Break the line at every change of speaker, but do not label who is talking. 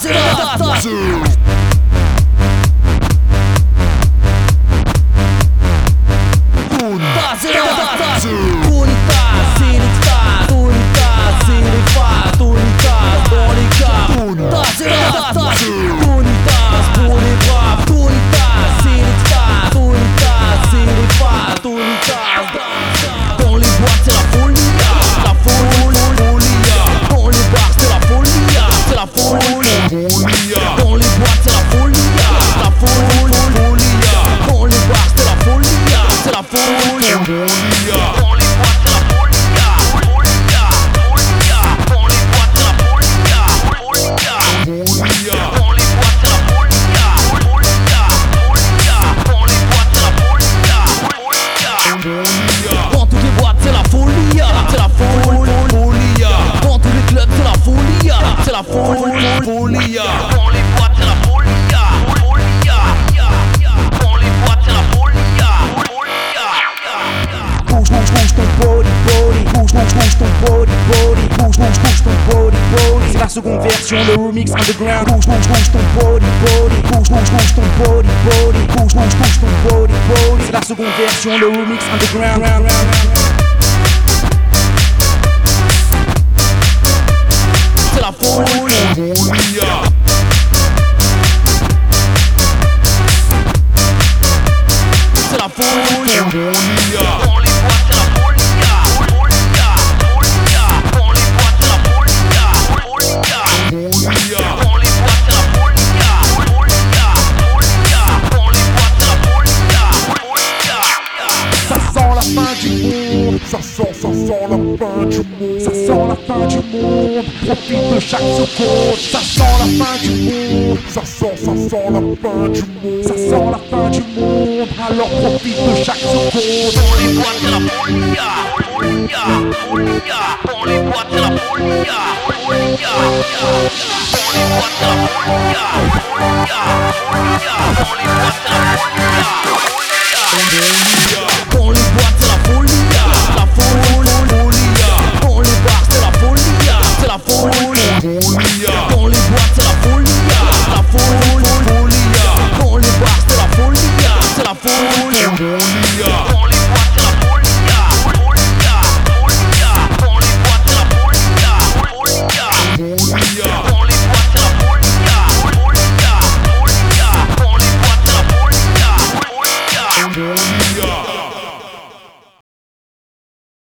Zero. Zero. Zero. Body body. Bouge, bouge, bouge ton body body. Ton body body. C'est la seconde version, remix underground. Bouge, bouge, bouge ton body body. Ton body body. Ton body body. C'est la seconde version, remix underground. C'est la folie
C'est la folie
Ça sent la fin du monde
Ça sent, ça sent la fin du monde.
Ça sent la fin du monde Profite de chaque seconde Ça sent la fin du monde
Ça sent, ça sent la fin du monde.
Ça sent la fin du monde Alors profite de chaque seconde
On les voit, c'est la folie. Folie, folie, on les voit, c'est la folie. Folie, on les voit, c'est la folie. Folie, on les voit, c'est la